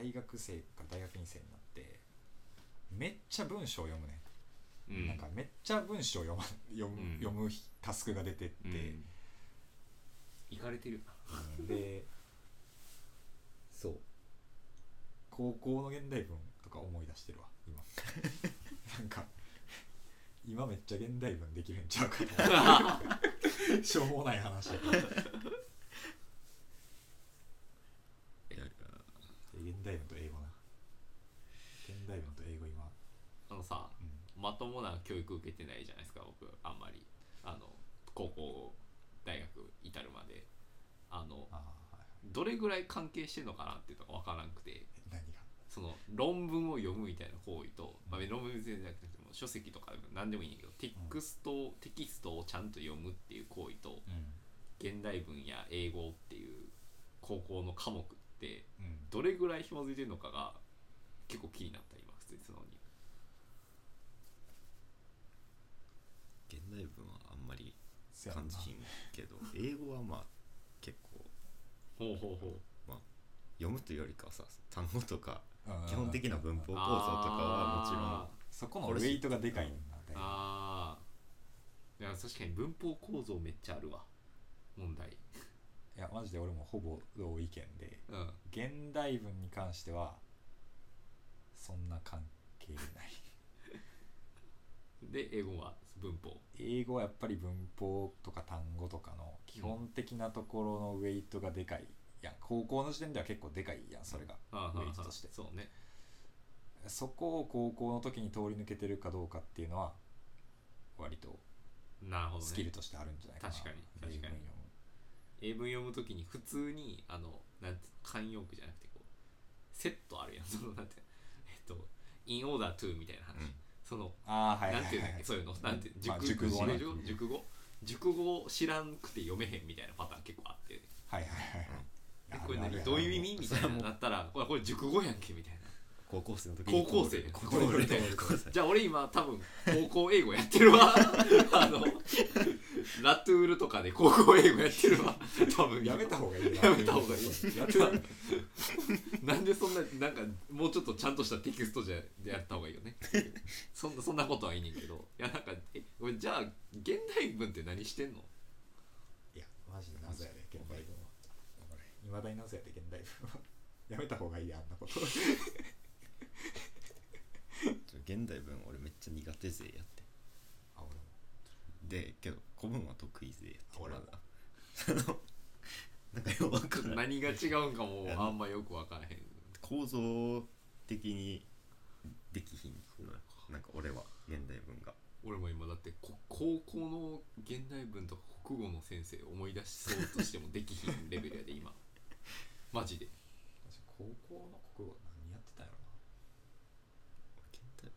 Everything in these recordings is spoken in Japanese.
大学生か大学院生になってめっちゃ文章を読むね、うん。なんかめっちゃ文章を読ま読む,、うん。読むタスクが出てって、うん。いかれてる。うん。でそう。高校の現代文とか思い出してるわ今。なんか今めっちゃ現代文できるんちゃうかな しょうもない話やけどいや現代文と英語な。現代文と英語今、あのさうん、まともな教育受けてないじゃないですか僕あんまり。あの高校大学至るまで。あのはいどれぐらい関係してんのかなっていうのが分からなくて。え何が？その論文を読むみたいな行為と、まあ、論文全然じゃなくても書籍とか何でもいいんだけどテクスト、テキストをちゃんと読むっていう行為とうん。現代文や英語っていう高校の科目どれぐらい紐づいてるのかが結構気になった今普通に素直に。現代文はあんまり感じひんけど英語はまあ結構ほうほうほう。読むというよりかはさ単語とかうん基本的な文法構造とかはもちろんそこのウェイトがでかいんだね。ああいや確かに文法構造めっちゃあるわ。問題いやマジで俺もほぼ同意見でうん。現代文に関してはそんな関係ない。で英語は？文法。英語はやっぱり文法とか単語とかの基本的なところのウェイトがでかいやん。高校の時点では結構でかいやんそれが。ああウェイトとして。そうね。そこを高校の時に通り抜けてるかどうかっていうのは割となるほどね。スキルとしてあるんじゃないかな。確かに確かに。英英文読むときに普通にあのなんて慣用句じゃなくてこうセットあるやん。そのなんてえっと in order to みたいな話、うん。そのああはいはいなんてい。うんだっけはいそういうのなんてまあ熟熟語ね。熟語熟語？知らんくて読めへんみたいなパターン結構あって。はいはいはいえこれ何？どういう意味？みたいななったらこれこれ熟語やんけみたいな高校生の時高校生。高校生じゃあ俺今多分高校英語やってるわ。あのラトゥールとかで高校英語やってるわ。多分やめた方がいいなやめた方がいい。なんでそんななんかもうちょっとちゃんとしたテキストじゃでやった方がいいよね。そんなそんなことはいいねんけど。いやなんかえ俺じゃあ現代文って何してんの？いやマジで謎やで現代文は。いまだに謎やで現代文は。やめた方がいいやあんなこと現代文俺めっちゃ苦手勢やってあ俺も。でけど古文は得意勢やって俺も。まだ。そのなんかよくわかんない。何が違うんかもあんまよく分からへん。構造的にできひんなんか。俺は現代文が。俺も今だってこ高校の現代文とか国語の先生思い出しそうとしてもできひんレベルやで今。マジで。私高校の国語何やってたんやろ現代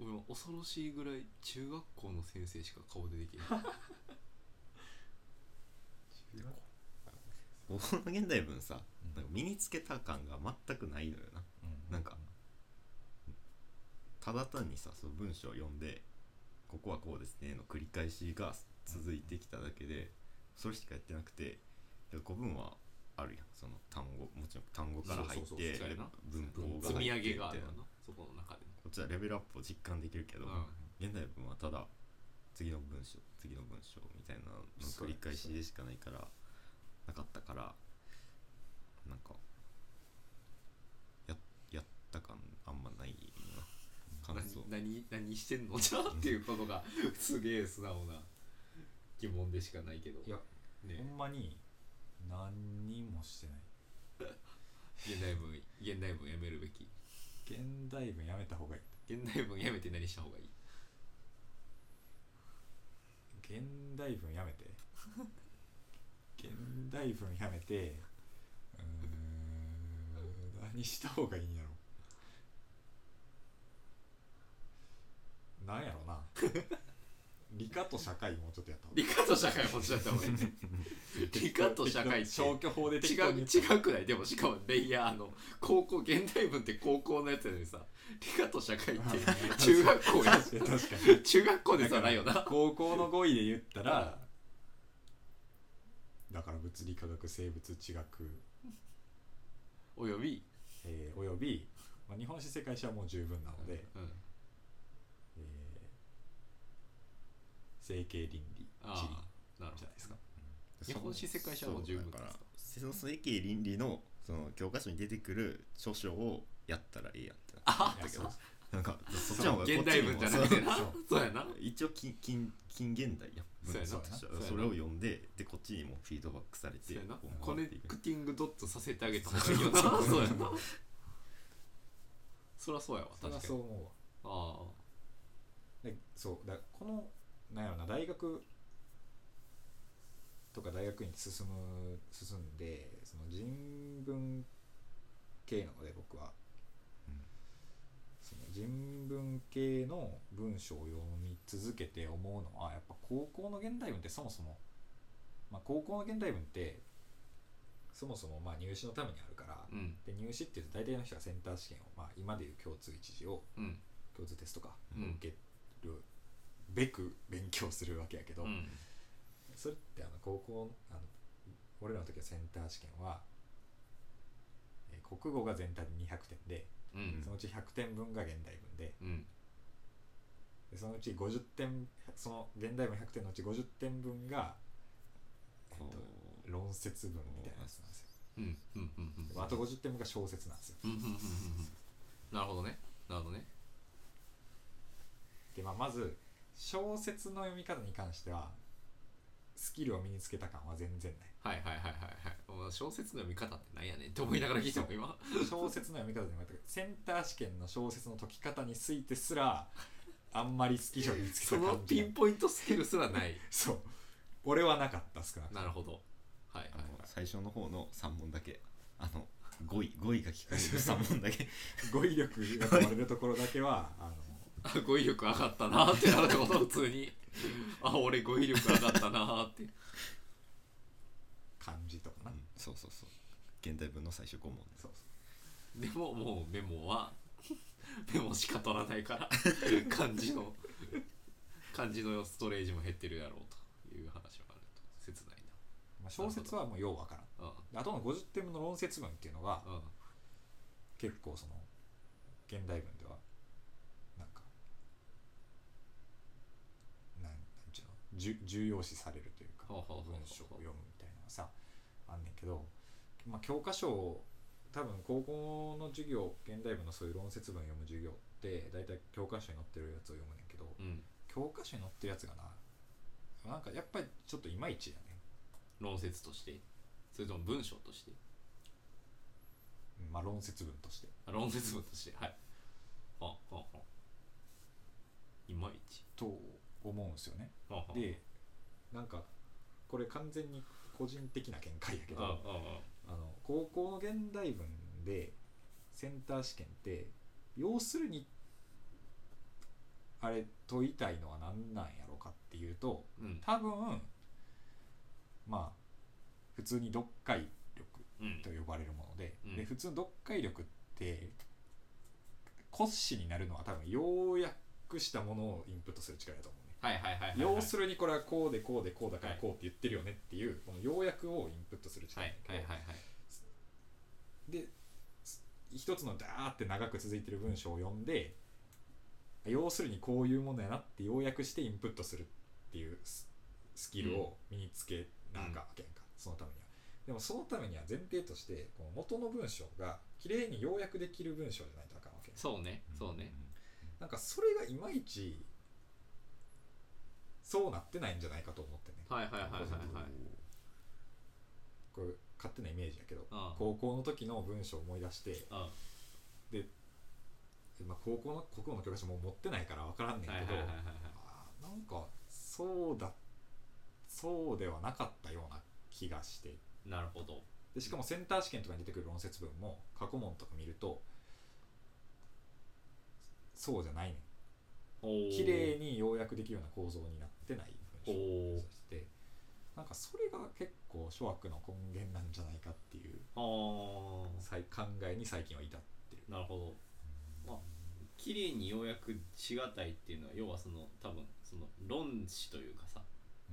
俺も恐ろしいぐらい中学校の先生しか顔でできへん。な高校。の現代文さうんなんか身につけた感が全くないのよな。うん。なんかただ単にさその文章を読んでここはこうですねの繰り返しが続いてきただけでそれしかやってなくて古文はあるやん。その単語もちろん単語から入って文法が積み上入ってげがあるよみたいなな。そこの中でこっちはレベルアップを実感できるけど、うん。現代文はただ次の文章次の文章みたいなのの繰り返しでしかないからなかったからなんかややった感あんまないな感想。何何何してんの？じゃあっていうことがすげえ素直な疑問でしかないけど。いやね。ほんまに何にもしてない。現代文現代文やめるべき現代文やめた方がいい。現代文やめて何した方がいい？現代文やめて？現代文やめてうーん何した方がいいんやろ？なんやろな理科と社会もうちょっとやった方がいい。理科と社会もちょっと方がいいね。理科と社会って消去法で適違う当に言った。違くない？でもしかもレイヤーの高校現代文って高校のやつやのにさ理科と社会って中学校や確かに。中学校でさないよな。高校の語彙で言ったらだから物理科学生物地学。および？ええーおよび、まあ、日本史世界史はもう十分なので、うんえー整形倫理地理なるほどじゃないですか日本史世界史はもう十分だからその整形倫理のその教科書に出てくる著書をやったらいいやんってなあいやそうなんかそっちの方が現代文じゃなくてなそうそうやな一応近近近現代やそうやな文章としてはそれを読んででこっちにもフィードバックされてそうやなこうコネクティングドットさせてあげた方がいいよなそうやなそりゃそうやわ確かにそう思うわあでそうだこのなんやろな大学とか大学院に進む進んでその人文系なので僕は、うん。その人文系の文章を読み続けて思うのはやっぱ高校の現代文ってそもそも、まあ、高校の現代文ってそもそもまあ入試のためにあるから、あうん。で入試っていうと大体の人がセンター試験を、まあ、今でいう共通一次をうん。共通テストか、うん。受けるべく勉強するわけやけど、うん。それってあの高校あの俺らの時はセンター試験は、えー国語が全体で200点でうん。そのうち100点分が現代文でうん。でそのうち50点その現代文100点のうち50点分が、えっこと、論説文みたいなやつなんですよ。うんうんうんうんであと50点分が小説なんですよ。なるほどね。なるほどね。で、まあ、まず小説の読み方に関してはスキルを身につけた感は全然ない。はいはいはいはいはい。もう小説の読み方ってなんやねんって思いながら聞いても今。小説の読み方でもやったけどセンター試験の小説の解き方についてすらあんまりスキルを身につけそのた感じが。ピンポイントスキルすらない。そう。俺はなかった少なくとも。なるほど。はいはいあのはい最初の方の3問だけあの語彙語彙が聞かれる3問だけ。語彙力が問われるところだけはあのあ語彙力上がったなってなるってこと普通に。あ俺語彙力上がったなって。漢字とかな、うん。そうそうそう。現代文の最初5問。そうそでももうメモは メモしか取らないから 漢字の漢字のストレージも減ってるやろうという話はあると。切ないうまあ、小説はもうようわからん。あとの50点分の論説文っていうのがうん。うん。結構その現代文ではなんかなんなんちゅうのじゅ重要視されるというか文章を読むみたいなのがさあんねんけど、まあ、教科書を多分高校の授業現代文のそういう論説文読む授業って大体教科書に載ってるやつを読むねんけどうん。教科書に載ってるやつがななんかやっぱりちょっといまいちやね論説として。それとも文章として。うんまあ論説文として。あ論説文として。はい。あああいまいち。と思うんですよね。でなんかこれ完全に個人的な見解やけどあの高校の現代文でセンター試験って要するにあれ問いたいのは何なんやろかっていうとうん。多分まあ普通に読解力うん。と呼ばれるもので,、うん。で普通の読解力って骨子になるのは多分要約したものをインプットする力だと思うね。はいはいはいはい。要するにこれはこうでこうでこうだからはいこうって言ってるよねっていうこの要約をインプットする力はいなんだけどはいはいはい。です一つのダーって長く続いてる文章を読んで要するにこういうものやなって要約してインプットするっていうススキルを身につけなあかんわけやんか、そのためにはでもそのためには前提としてこの元の文章がきれいに要約できる文章じゃないとあかんわけそうねそうね。なんかそれがいまいちそうなってないんじゃないかと思ってね。はいはいはいはいはい。これ勝手なイメージやけど高校の時の文章を思い出してあまあ、高校の国語の教科書もう持ってないから分からんねんけど、はいはいはいはいはい。あーなんかそうだそうではなかったような気がして。なるほど。でしかもセンター試験とかに出てくる論説文も過去問とか見るとそうじゃないねん綺麗に要約できるような構造になってない文章おー。をしてなんかそれが結構諸悪の根源なんじゃないかっていう考えに最近は至ってる。なるほど。まあ綺麗に要約しがたいっていうのは要はその多分その論旨というかさ、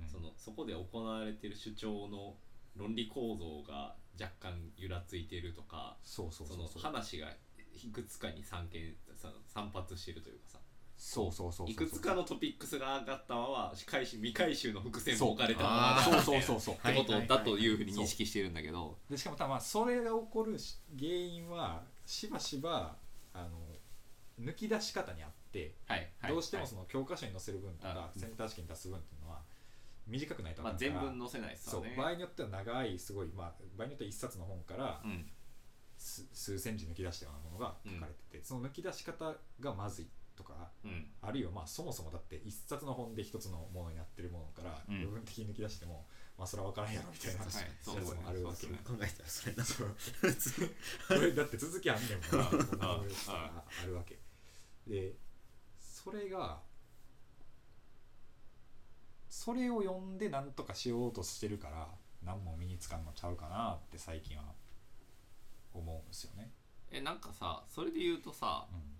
うん。そのそこで行われている主張の論理構造が若干揺らついてるとかその話がいくつかに散見さ散発してるというかさそうそうそういくつかのトピックスが上がったまま回収未回収の伏線そうも置かれたそうそうそうそう。ってことだというふうに認識してるんだけど。でしかも多分それが起こるし原因はしばしばあの抜き出し方にあって、はいはいどうしてもはい。その教科書に載せる分とか、あセンター試験に出す分っていうのは短くないとまあ、全文載せないですそうよね場合によっては長いすごい、まあ、場合によっては一冊の本からうん。数数センチ抜き出したようなものが書かれてて、その抜き出し方がまずいとかうん。あるいはまあそもそもだって一冊の本で一つのものになってるものからうん。部分的に抜き出しても、まあそれは分からんやろみたいなはい。やつもあるわけ考えたらそれなそう。こ れだって続きあんねんもんな。こんなあるわけ。でそれがそれを読んで何とかしようとしてるから何も身につかんのちゃうかなって最近は思うんですよね、えなんかさそれで言うとさうん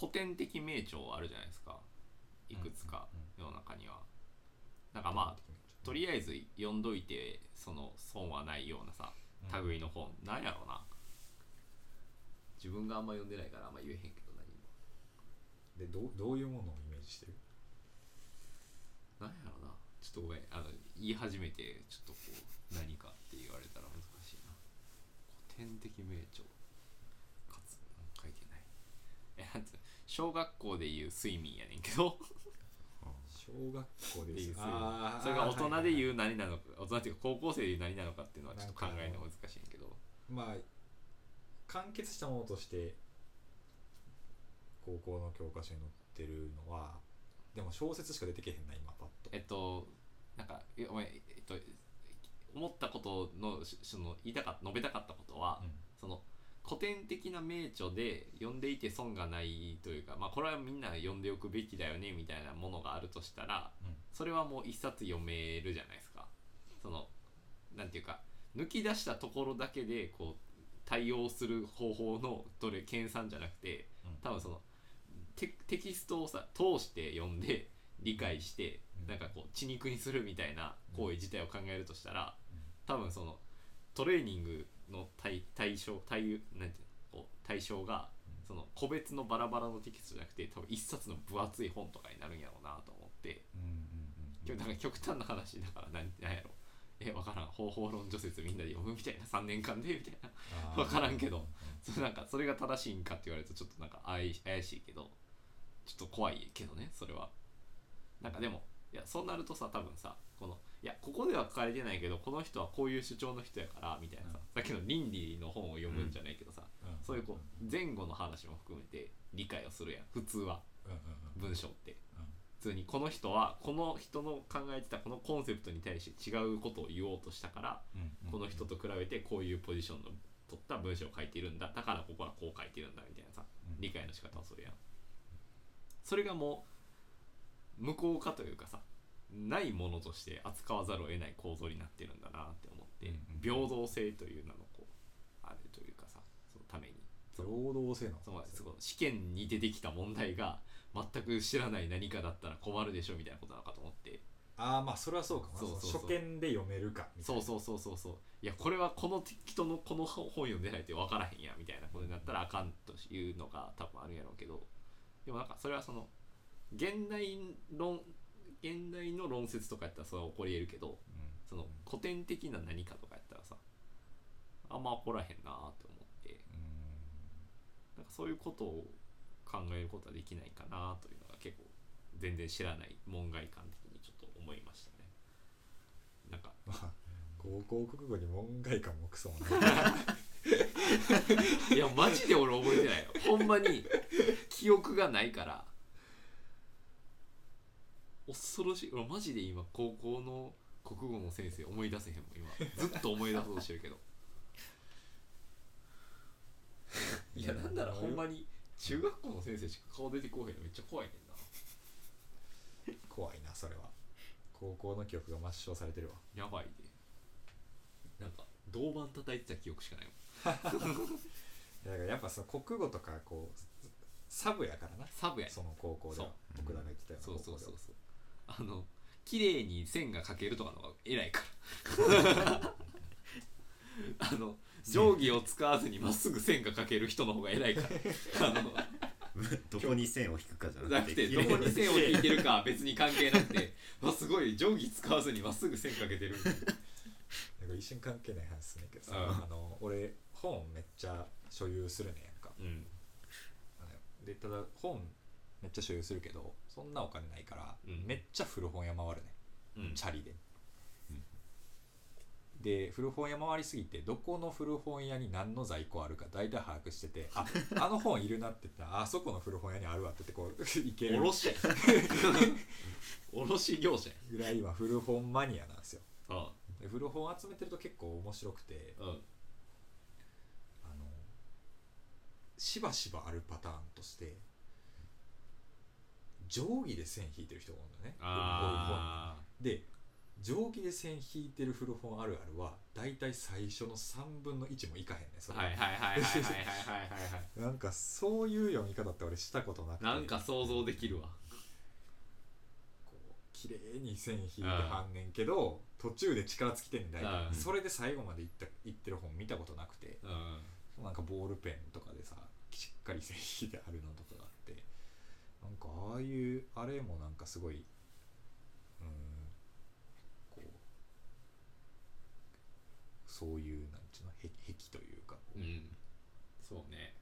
古典的名著あるじゃないですか。いくつか世の中には。なんかまあとりあえず読んどいてその損はないようなさうん。類の本、なんやろな。自分があんま読んでないからあんま言えへんけど何も。でどうどういうものをイメージしてる？なんやろな。ちょっとごめん。あの言い始めてちょっとこう何かって言われたら難しいな。古典的名著。かつ書いてない。えなんつう小学校でいう睡眠やねんけど。小学校でいうあー。それが大人でう言う何なのか大人っていうか高校生で言う何なのかっていうのはちょっと考えるのが難しいんやけど。まあ完結したものとして高校の教科書に載ってるのはでも小説しか出てけへんな今パッと。えっとなんかえお前えっと思ったことのしその言いたか述べたかったことは、うん。その古典的な名著で読んでいて損がないというか、まあ、これはみんな読んでおくべきだよねみたいなものがあるとしたらうん。それはもう一冊読めるじゃないですか。そのなんていうか抜き出したところだけでこう対応する方法のどれ計算じゃなくてうん。多分そのテテキストをさ通して読んで理解して、うん。なんかこう血肉にするみたいな行為自体を考えるとしたら、うん。多分そのトレーニングの対対象対なんていうのこう対象がうんその個別のバラバラのテキストじゃなくて多分一冊の分厚い本とかになるんやろうなと思って。今日なんか極端な話だから何なんやろ。え分からん。方法論除説みんなで読むみたいな。3年間でみたいな。あー。わからんけど。うんそれなんかそれが正しいんかって言われるとちょっとなんか怪しいけど。ちょっと怖いけどねそれは。なんかでもいやそうなるとさ多分さこのいやここでは書かれてないけどこの人はこういう主張の人やからみたいなさ、さっきの倫理の本を読むんじゃないけどさ、うん。そういうこう前後の話も含めて理解をするやん。普通は。うんうんうん。文章って。うん。普通にこの人はこの人の考えてたこのコンセプトに対して違うことを言おうとしたからうんうんこの人と比べてこういうポジションの取った文章を書いているんだ。だからここはこう書いてるんだみたいなさうん。理解の仕方をするやん。それがもう無効化というかさないものとして扱わざるを得ない構造になってるんだなって思って、うんうん平等性という名のこうあるというかさそのために。その労働性の？そのその試験に出てきた問題が全く知らない何かだったら困るでしょみたいなことなのかと思って。ああまあそれはそうかそうそう初見で読めるかみたいな。そうそうそう。そうそういやこれはこの人のこの本読んでないと分からへんやみたいな。ことになったらあかんというのが多分あるんやろうけどでもなんかそれはその現代論現代の論説とかやったらそれは起こり得るけどその古典的な何かとかやったらさあんま起こらへんなって思って。うん。なんかそういうことを考えることはできないかなというのが結構全然知らない門外観的にちょっと思いましたね。なんか。まあ高校国語に門外漢もクソもない。いやマジで俺覚えてないよ。ほんまに記憶がないから恐ろしい。俺マジで今高校の国語の先生思い出せへんもん今。ずっと思い出そうとしてるけど。いやなんならほんまに中学校の先生しか顔出てこうへんのめっちゃ怖いねんな。怖いなそれは。高校の記憶が抹消されてるわ。やばいで。なんか銅板叩いてた記憶しかないもん。だからやっぱその国語とかこうサブやからな。サブやねその高校で僕らが言ってたよそうそう高校では。そうそうあの綺麗に線が描けるとかの方が偉いから。あの定規を使わずにまっすぐ線が描ける人の方が偉いから。あの どこに線を引くかじゃなくてなくてどこに線を引いてるかは別に関係なくてわすごい定規使わずにまっすぐ線描けてる。なんか一瞬関係ない話すんねんけどさ、うん。あの俺本めっちゃ所有するねんやんか。うん。でただ本めっちゃ所有するけどそんなお金ないから、うん。めっちゃ古本屋回るね。うん。んチャリで、うん。で古本屋回りすぎてどこの古本屋に何の在庫あるか大体把握しててあ あの本いるなって言ったらあそこの古本屋にあるわって言ってこう 行ける。卸。や 卸業者や。ぐらい今古本マニアなんですよ。あで古本集めてると結構面白くてあうん。あのしばしばあるパターンとして定規で線引いてる人がおるのね。あで定規で線引いてる古本あるあるはだいたい最初の3分の1もいかへんねそれ。あはいはいはいはいはいはいはいはいなんかそういう読み方って俺したことなくてなんか想像できるわこう綺麗に線引いてはんねんけど途中で力尽きてんねん大体うんそれで最後までいったいってる本見たことなくてうんなんかボールペンとかでさしっかり線引いてあるのとかがあってなんかああいうあれもなんかすごいうんこうそういうなんちゅうの壁壁というか、うんそうね。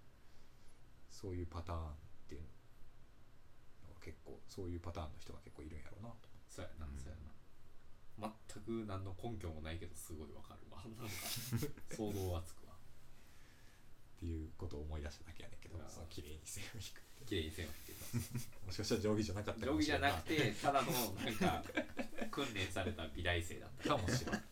そういうパターンっていうのが結構そういうパターンの人が結構いるんやろうなと。そうやな、うん。そうやな。全く何の根拠もないけどすごいわかるわ。なんか 想像はつくわっていうことを思い出しただけやねんけどその綺麗に線を引くって綺麗に線を引いて もしかしたら定規じゃなかったた定規じゃなくててただのなんか訓練された美大生だった。かもしれない